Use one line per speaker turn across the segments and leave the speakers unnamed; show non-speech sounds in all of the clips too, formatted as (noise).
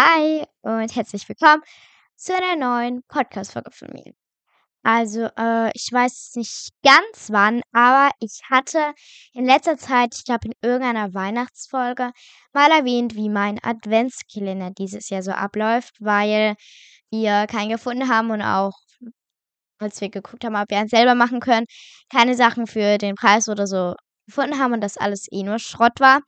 Hi und herzlich willkommen zu einer neuen Podcast-Folge von mir. Also, äh, ich weiß nicht ganz wann, aber ich hatte in letzter Zeit, ich glaube in irgendeiner Weihnachtsfolge, mal erwähnt, wie mein Adventskalender dieses Jahr so abläuft, weil wir keinen gefunden haben und auch, als wir geguckt haben, ob wir einen selber machen können, keine Sachen für den Preis oder so gefunden haben und das alles eh nur Schrott war.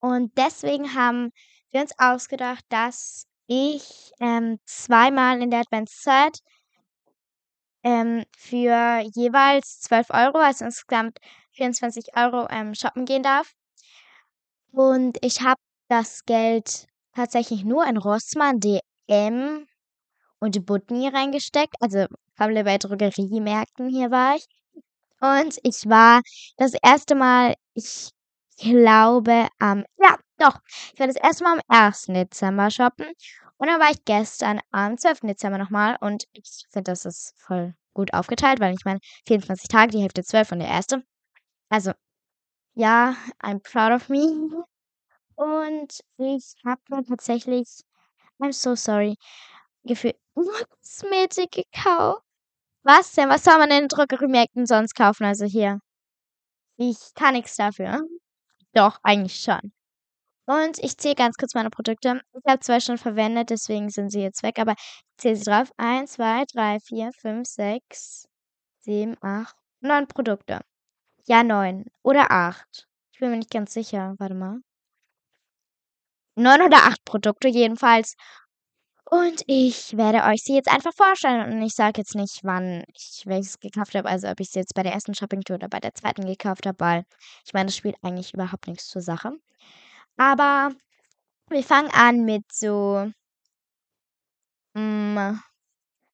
Und deswegen haben wir uns ausgedacht, dass ich ähm, zweimal in der Adventszeit ähm, für jeweils 12 Euro, also insgesamt 24 Euro, ähm, shoppen gehen darf. Und ich habe das Geld tatsächlich nur in Rossmann, DM und Butni reingesteckt. Also Family bei Drogeriemärkten hier war ich. Und ich war das erste Mal, ich glaube am, ja, doch, ich war das erste Mal am 1. Dezember shoppen. Und dann war ich gestern am 12. Dezember nochmal. Und ich finde, das ist voll gut aufgeteilt, weil ich meine, 24 Tage, die Hälfte 12 und der erste. Also, ja, I'm proud of me. Und ich habe mir tatsächlich, I'm so sorry, gefühlt Kosmetik gekauft. Was denn? Was soll man in den Drogeriemärkten sonst kaufen? Also hier. Ich kann nichts dafür. Doch, eigentlich schon. Und ich zähle ganz kurz meine Produkte. Ich habe zwei schon verwendet, deswegen sind sie jetzt weg, aber ich zähle sie drauf. 1, 2, 3, 4, 5, 6, 7, 8, 9 Produkte. Ja, 9 oder 8. Ich bin mir nicht ganz sicher. Warte mal. 9 oder 8 Produkte jedenfalls. Und ich werde euch sie jetzt einfach vorstellen. Und ich sage jetzt nicht, wann ich welches gekauft habe. Also ob ich sie jetzt bei der ersten Shopping-Tour oder bei der zweiten gekauft habe, weil ich meine, das spielt eigentlich überhaupt nichts zur Sache. Aber wir fangen an mit so mm,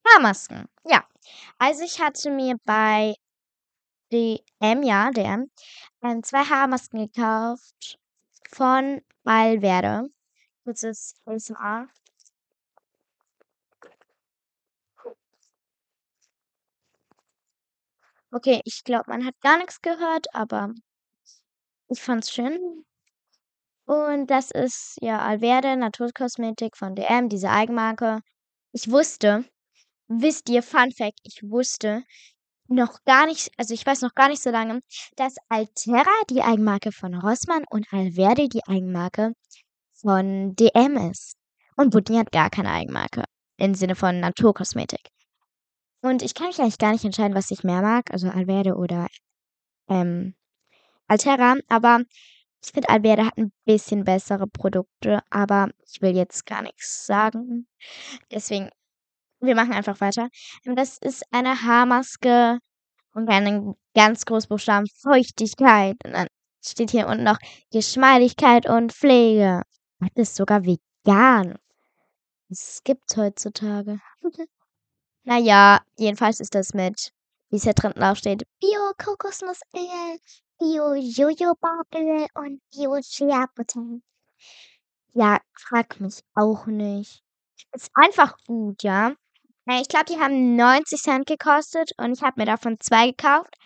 Haarmasken. Ja. Also ich hatte mir bei DM, ja, DM, ähm, zwei Haarmasken gekauft von Valverde. Kurzes ASMR. Okay, ich glaube, man hat gar nichts gehört, aber ich fand's schön. Und das ist ja Alverde Naturkosmetik von DM, diese Eigenmarke. Ich wusste, wisst ihr, Fun Fact, ich wusste noch gar nicht, also ich weiß noch gar nicht so lange, dass Altera die Eigenmarke von Rossmann und Alverde die Eigenmarke von DM ist. Und Butni hat gar keine Eigenmarke im Sinne von Naturkosmetik. Und ich kann mich eigentlich gar nicht entscheiden, was ich mehr mag, also Alverde oder ähm, Altera, aber ich finde, Alverde hat ein bisschen bessere Produkte, aber ich will jetzt gar nichts sagen. Deswegen, wir machen einfach weiter. Das ist eine Haarmaske und einen ganz Großbuchstaben Feuchtigkeit. Und dann steht hier unten noch Geschmeidigkeit und Pflege. Das ist sogar vegan. Das gibt's heutzutage. (laughs) naja, jedenfalls ist das mit, wie es hier drin draufsteht, Bio-Kokosnussöl, Bio-Jojo-Bubble und Bio-Shea-Butter. Ja, frag mich auch nicht. Ist einfach gut, ja. Äh, ich glaube, die haben 90 Cent gekostet und ich habe mir davon zwei gekauft.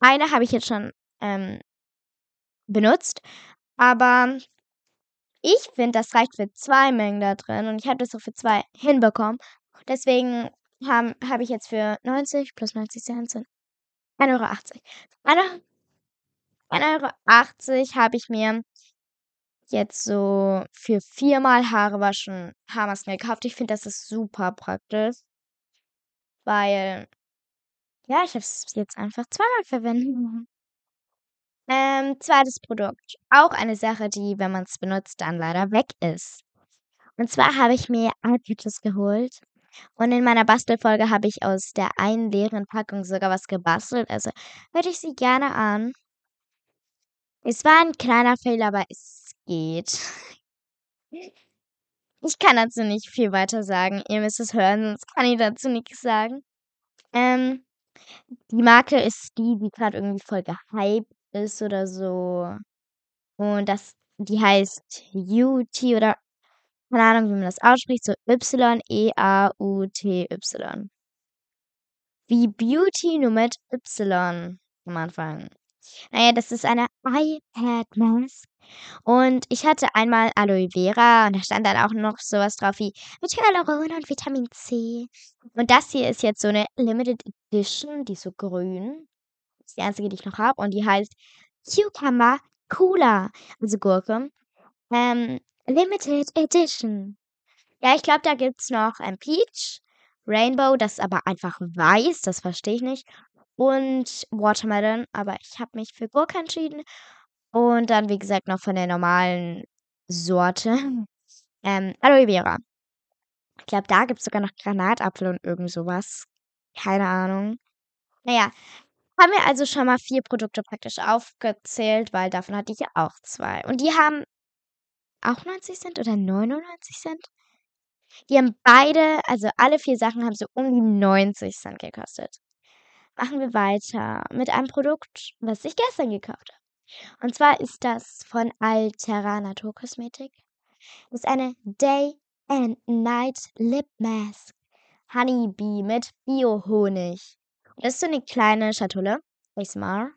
Eine habe ich jetzt schon ähm, benutzt, aber ich finde, das reicht für zwei Mengen da drin und ich habe das so für zwei hinbekommen. Deswegen habe hab ich jetzt für 90 plus 90 Cent sind 1,80 Euro. 1,80 Euro habe ich mir jetzt so für viermal Haare waschen Haarmasken gekauft. Ich finde, das ist super praktisch. Weil, ja, ich habe es jetzt einfach zweimal verwenden. Ähm, zweites Produkt. Auch eine Sache, die, wenn man es benutzt, dann leider weg ist. Und zwar habe ich mir Eyepatches geholt. Und in meiner Bastelfolge habe ich aus der einen leeren Packung sogar was gebastelt. Also hörte ich sie gerne an. Es war ein kleiner Fehler, aber es geht. Ich kann dazu nicht viel weiter sagen. Ihr müsst es hören, sonst kann ich dazu nichts sagen. Ähm, die Marke ist die, die gerade irgendwie voll gehypt ist oder so. Und das, die heißt UT oder keine Ahnung, wie man das ausspricht, so Y-E-A-U-T-Y. Wie Beauty nur mit Y am Anfang. Naja, das ist eine iPad Mask. Und ich hatte einmal Aloe Vera und da stand dann auch noch sowas drauf wie mit Hyaluron und Vitamin C. Und das hier ist jetzt so eine Limited Edition, die ist so grün. Das ist die einzige, die ich noch habe. Und die heißt Cucumber Cooler, also Gurke. Ähm, Limited Edition. Ja, ich glaube, da gibt es noch ein Peach, Rainbow, das ist aber einfach weiß, das verstehe ich nicht. Und Watermelon, aber ich habe mich für Gurke entschieden. Und dann, wie gesagt, noch von der normalen Sorte. (laughs) Ähm, Aloe Vera. Ich glaube, da gibt es sogar noch Granatapfel und irgend sowas. Keine Ahnung. Naja, haben wir also schon mal vier Produkte praktisch aufgezählt, weil davon hatte ich ja auch zwei. Und die haben auch 90 Cent oder 99 Cent? Die haben beide, also alle vier Sachen haben so um die 90 Cent gekostet. Machen wir weiter mit einem Produkt, was ich gestern gekauft habe. Und zwar ist das von Altera Naturkosmetik. Das ist eine Day and Night Lip Mask. Honeybee mit Biohonig. Das ist so eine kleine Schatulle. ASMR.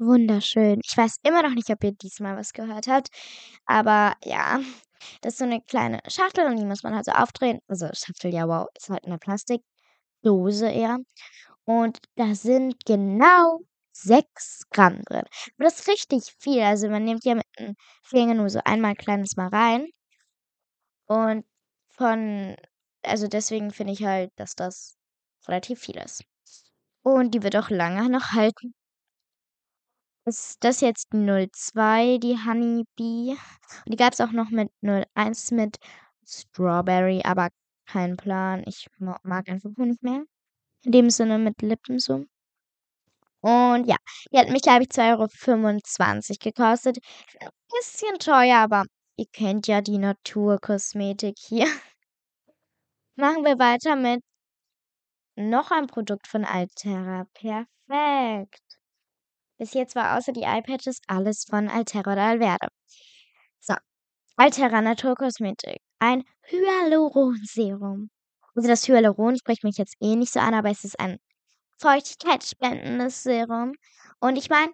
Wunderschön. Ich weiß immer noch nicht, ob ihr diesmal was gehört habt. Aber ja, das ist so eine kleine Schachtel und die muss man halt so aufdrehen. Also Schachtel, ja, wow, ist halt eine Plastikdose eher. Und da sind genau 6 Gramm drin. Aber das ist richtig viel. Also man nimmt ja mit dem Finger nur so einmal kleines Mal rein. Und von, also deswegen finde ich halt, dass das relativ viel ist. Und die wird auch lange noch halten. Ist das jetzt die 02, die Honeybee? Und die gab es auch noch mit 01 mit Strawberry, aber kein Plan. Ich mag einfach nicht mehr. In dem Sinne mit Lippen so. Und ja, die hat mich, glaube ich, 2,25 Euro gekostet. Ein bisschen teuer, aber ihr kennt ja die Naturkosmetik hier. (laughs) Machen wir weiter mit noch ein Produkt von Altera. Perfekt. Bis jetzt war außer die iPatches alles von Altera oder Alverde. So, Altera Naturkosmetik. Ein Hyaluronserum. Also das Hyaluron spricht mich jetzt eh nicht so an, aber es ist ein feuchtigkeitsspendendes Serum. Und ich meine,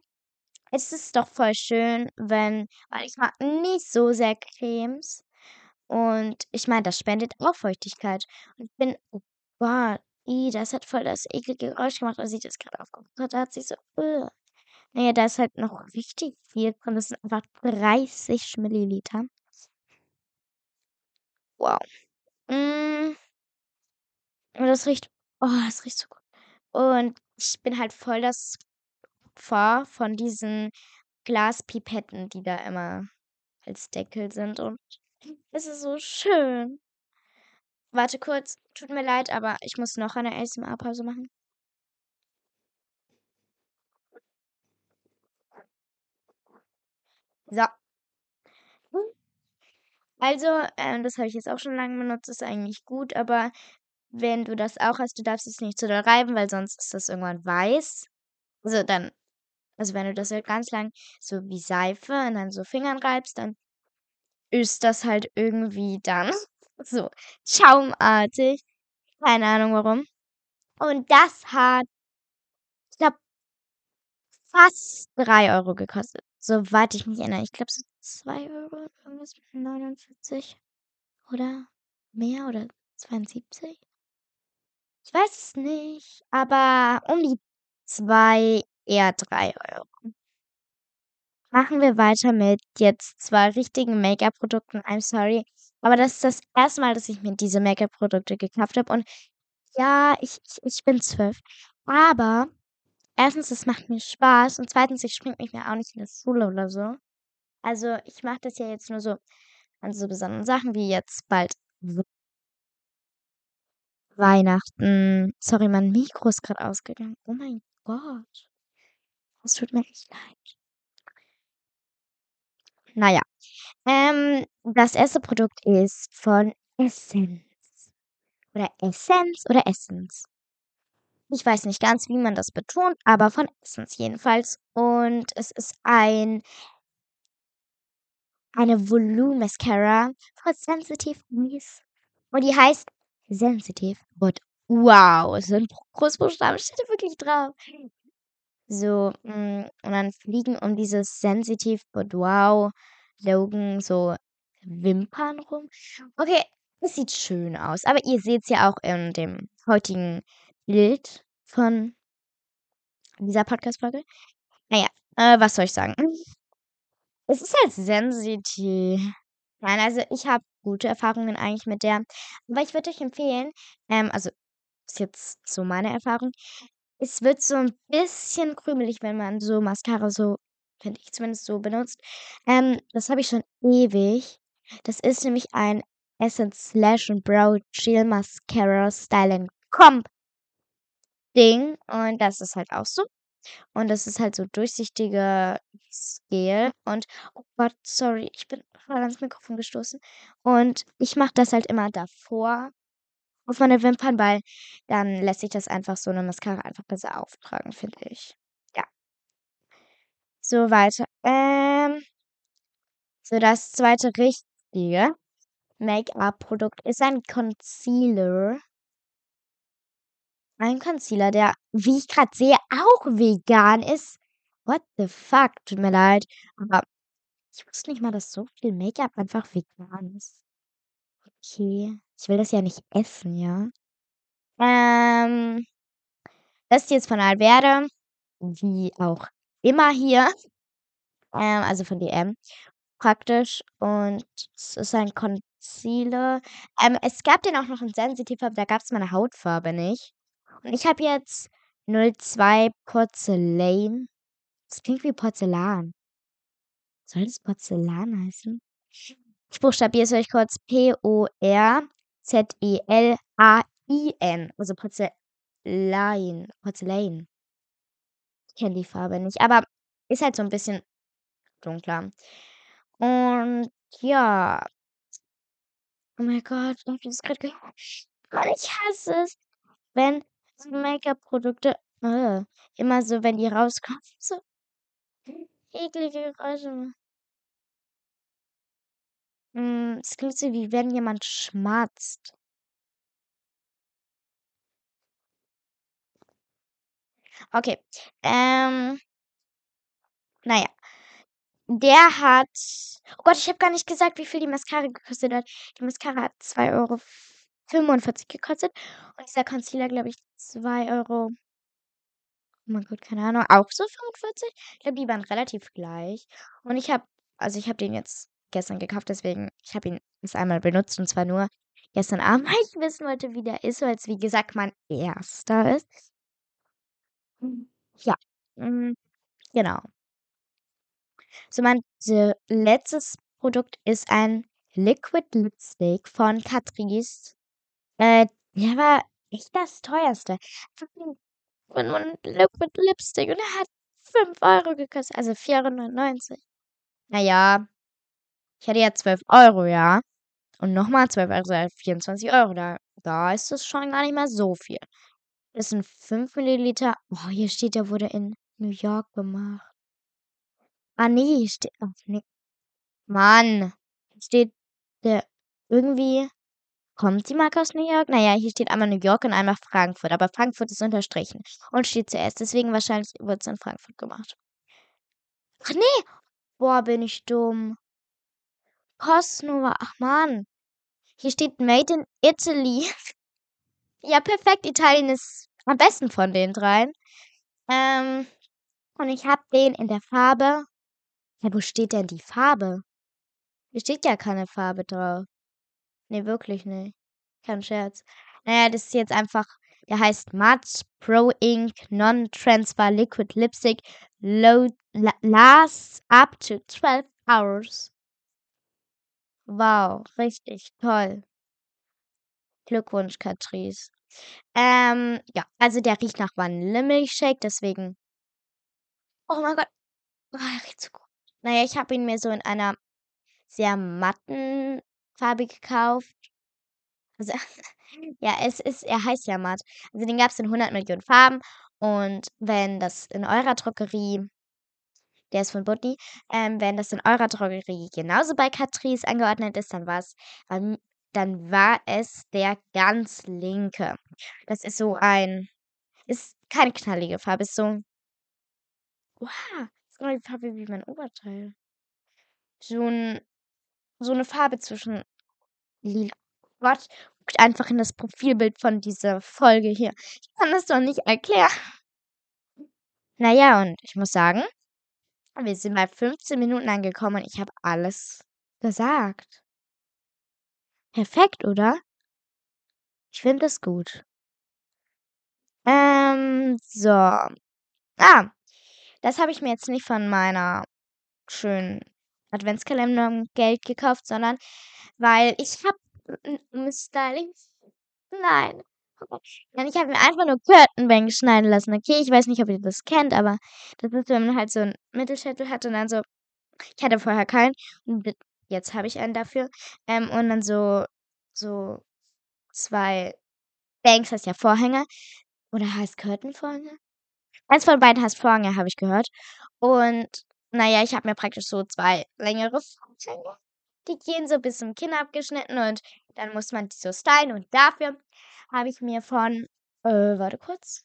es ist doch voll schön, wenn, weil ich mag nicht so sehr Cremes. Und ich meine, das spendet auch Feuchtigkeit. Und ich bin, oh Gott, i, das hat voll das eklige Geräusch gemacht, als ich das gerade aufgeguckt habe. Da hat sich so, uh. Naja, da ist halt noch richtig viel drin. Das sind einfach 30 Milliliter. Wow. Mm. Und das riecht, oh, das riecht so gut. Und ich bin halt voll das Opfer von diesen Glaspipetten, die da immer als Deckel sind. Und es ist so schön. Warte kurz, tut mir leid, aber ich muss noch eine ASMR-Pause machen. So. Also, ähm, das habe ich jetzt auch schon lange benutzt, ist eigentlich gut, aber wenn du das auch hast, du darfst es nicht zu doll reiben, weil sonst ist das irgendwann weiß. Also dann, also wenn du das halt ganz lang so wie Seife und dann so Fingern reibst, dann ist das halt irgendwie dann (laughs) so schaumartig. Keine Ahnung warum. Und das hat, ich glaube, fast 3 Euro gekostet. Soweit ich mich erinnere. Ich glaube, so 2 Euro, irgendwas mit 49. Oder mehr oder 72? Ich weiß es nicht, aber um die 2, eher 3 Euro. Machen wir weiter mit jetzt zwei richtigen Make-up-Produkten. I'm sorry. Aber das ist das erste Mal, dass ich mir diese Make-up-Produkte gekauft habe. Und ja, ich, ich, ich bin zwölf. Aber erstens, es macht mir Spaß. Und zweitens, ich springe mich mir auch nicht in der Schule oder so. Also, ich mache das ja jetzt nur so an so besonderen Sachen wie jetzt bald Weihnachten. Sorry, mein Mikro ist gerade ausgegangen. Oh mein Gott. Es tut mir echt leid. Naja. Ähm, das erste Produkt ist von Essence. Oder Essence oder Essence. Ich weiß nicht ganz, wie man das betont, aber von Essence jedenfalls. Und es ist ein eine Volume Mascara for Sensitive Eyes. Und die heißt sensitive, but wow. So ein Großbuchstaben steht da wirklich drauf. So, mm, und dann fliegen um dieses sensitive, but wow Logan so Wimpern rum. Okay, es sieht schön aus. Aber ihr seht es ja auch in dem heutigen Bild von dieser Podcast-Folge. Naja, äh, was soll ich sagen? Es ist halt sensitiv. Nein, also ich habe gute Erfahrungen eigentlich mit der. Aber ich würde euch empfehlen, ähm, also ist jetzt so meine Erfahrung. Es wird so ein bisschen krümelig, wenn man so Mascara so, finde ich zumindest so benutzt. Ähm, das habe ich schon ewig. Das ist nämlich ein Essence Slash und Brow Gel Mascara Styling Comp Ding. Und das ist halt auch so. Und das ist halt so durchsichtiger Gel. Und, oh Gott, sorry, ich bin voll ans Mikrofon gestoßen. Und ich mache das halt immer davor auf meine Wimpern, weil dann lässt sich das einfach so eine Mascara einfach besser auftragen, finde ich. Ja. So weiter. Ähm, so das zweite richtige Make-up-Produkt ist ein Concealer. Ein Concealer, der, wie ich gerade sehe, auch vegan ist. What the fuck? Tut mir leid. Aber ich wusste nicht mal, dass so viel Make-up einfach vegan ist. Okay. Ich will das ja nicht essen, ja. Ähm, das ist jetzt von Alverde, wie auch immer hier. (laughs) Ähm, also von DM praktisch. Und es ist ein Concealer. Ähm, es gab den auch noch in Sensitiv, aber da gab es meine Hautfarbe nicht. Und ich habe jetzt 02 Porzellan. Das klingt wie Porzellan. Soll das Porzellan heißen? Ich buchstabiere es euch kurz. P-O-R-Z-E-L-A-I-N. Also Porzellan. Porzellan. Ich kenne die Farbe nicht. Aber ist halt so ein bisschen dunkler. Und ja. Oh mein Gott, ich. (laughs) Ich hasse es, wenn Make-up-Produkte äh, immer so, wenn die rauskommen, (laughs) so eklige Geräusche machen. Mm, es klingt so, wie wenn jemand schmatzt. Okay. Ähm. Naja. Der hat. Oh Gott, ich habe gar nicht gesagt, wie viel die Mascara gekostet hat. Die Mascara hat 2,45 Euro gekostet. Und dieser Concealer, glaube ich, 2 Euro. Oh mein Gott, keine Ahnung. Auch so 45? Ich glaube, die waren relativ gleich. Und ich habe, also ich habe den jetzt gestern gekauft, deswegen, ich habe ihn das einmal benutzt und zwar nur gestern Abend, (laughs) weil ich wissen wollte, wie der ist, weil es wie gesagt mein erster ist. Ja, mm, genau. So, mein letztes Produkt ist ein Liquid Lipstick von Catrice. Äh, der war echt das teuerste. Ein Liquid Lipstick und er hat 5 Euro gekostet, also 4,99 Euro. Naja, ich hatte ja 12 Euro, ja. Und nochmal 12 Euro, also 24 Euro. Da, da ist das schon gar nicht mehr so viel. Das sind 5 Milliliter. Oh, hier steht, der wurde in New York gemacht. Ah, nee, steht. Oh, nee. Mann. Hier steht der irgendwie. Kommt die Marke aus New York? Naja, hier steht einmal New York und einmal Frankfurt. Aber Frankfurt ist unterstrichen und steht zuerst. Deswegen wahrscheinlich wird es in Frankfurt gemacht. Ach nee. Boah, bin ich dumm. Cosnova. Ach man. Hier steht Made in Italy. (laughs) ja, perfekt. Italien ist am besten von den dreien. Ähm, und ich habe den in der Farbe. Ja, wo steht denn die Farbe? Hier steht ja keine Farbe drauf. Nee, wirklich nicht. Kein Scherz. Naja, das ist jetzt einfach. Der heißt Matte Pro Ink Non-Transfer Liquid Lipstick. Load, lasts up to 12 hours. Wow, richtig toll. Glückwunsch, Catrice. Ähm, ja, also der riecht nach Vanillemilchshake, deswegen. Oh mein Gott. Oh, er riecht so gut. Naja, ich habe ihn mir so in einer sehr matten Farbe gekauft. Also, (laughs) ja, es ist, er heißt ja matt. Also den gab es in 100 Millionen Farben. Und wenn das in eurer Drogerie der ist von Buddy. Ähm, wenn das in eurer Drogerie genauso bei Catrice angeordnet ist, dann war es dann war es der ganz linke. Das ist so ein, ist keine knallige Farbe, ist so, wow, ist genau die Farbe wie mein Oberteil. So ein, so eine Farbe zwischen lila. Gott, guckt einfach in das Profilbild von dieser Folge hier. Ich kann das doch nicht erklären. Naja, und ich muss sagen, wir sind bei 15 Minuten angekommen und ich habe alles gesagt. Perfekt, oder? Ich finde es gut. Ähm, so. Ah, das habe ich mir jetzt nicht von meiner schönen Adventskalender Geld gekauft, sondern weil ich habe ein Styling. Nein. Nein, ich habe mir einfach nur Curtain schneiden lassen. Okay, ich weiß nicht, ob ihr das kennt, aber das ist, wenn man halt so einen Mittelschädel hat und dann so. Ich hatte vorher keinen und jetzt habe ich einen dafür. Ähm, und dann so, so zwei Banks heißt ja Vorhänge. Oder heißt Curtain-Vorhänge? Eins von beiden heißt Vorhänge, habe ich gehört. Und naja, ich habe mir praktisch so zwei längere Vorhänge. Die gehen so bis zum Kinn abgeschnitten und dann muss man die so stylen. Und dafür habe ich mir von, äh, warte kurz,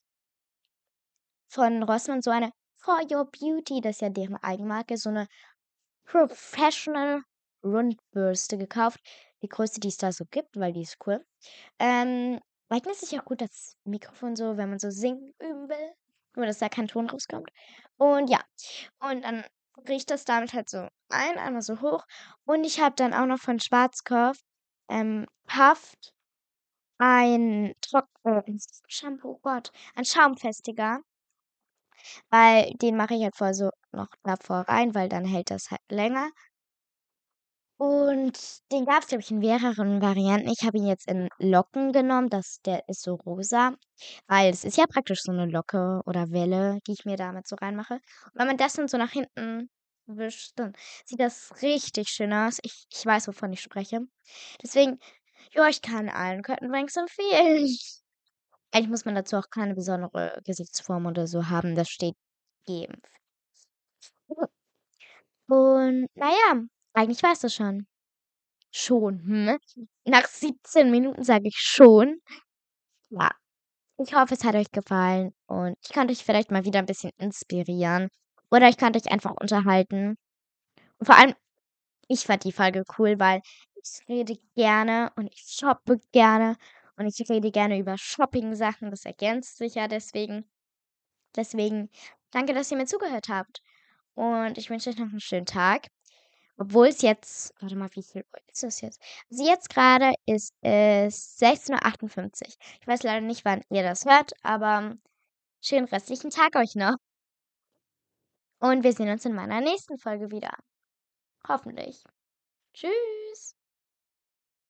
von Rossmann so eine For Your Beauty, das ist ja deren Eigenmarke, so eine Professional Rundbürste gekauft. Die größte, die es da so gibt, weil die ist cool. Ähm, eignet sich auch gut das Mikrofon so, wenn man so singen üben will. Nur, dass da kein Ton rauskommt. Und ja. Und dann riecht das damit halt so ein, einmal so hoch. Und ich habe dann auch noch von Schwarzkopf ähm, Haft ein Trock äh, Shampoo, oh Gott, ein Schaumfestiger. Weil den mache ich halt vorher so noch davor rein, weil dann hält das halt länger. Und den gab es, glaube ich, in mehreren Varianten. Ich habe ihn jetzt in Locken genommen, das der ist so rosa, weil es ist ja praktisch so eine Locke oder Welle, die ich mir damit so reinmache. Und wenn man das dann so nach hinten wischt, dann sieht das richtig schön aus. Ich ich weiß, wovon ich spreche. Deswegen, ja, ich kann allen Curtain empfehlen. Eigentlich muss man dazu auch keine besondere Gesichtsform oder so haben, das steht jedem. Und naja. Eigentlich weißt du schon. Schon, hm? Nach 17 Minuten sage ich schon. Ja. Ich hoffe, es hat euch gefallen und ich konnte euch vielleicht mal wieder ein bisschen inspirieren. Oder ich konnte euch einfach unterhalten. Und vor allem, ich fand die Folge cool, weil ich rede gerne und ich shoppe gerne und ich rede gerne über Shopping-Sachen. Das ergänzt sich ja deswegen. Deswegen, danke, dass ihr mir zugehört habt. Und ich wünsche euch noch einen schönen Tag. Obwohl es jetzt, warte mal, wie viel ist es jetzt? Also jetzt gerade ist es 16.58 Uhr. Ich weiß leider nicht, wann ihr das hört, aber schönen restlichen Tag euch noch. Und wir sehen uns in meiner nächsten Folge wieder. Hoffentlich. Tschüss.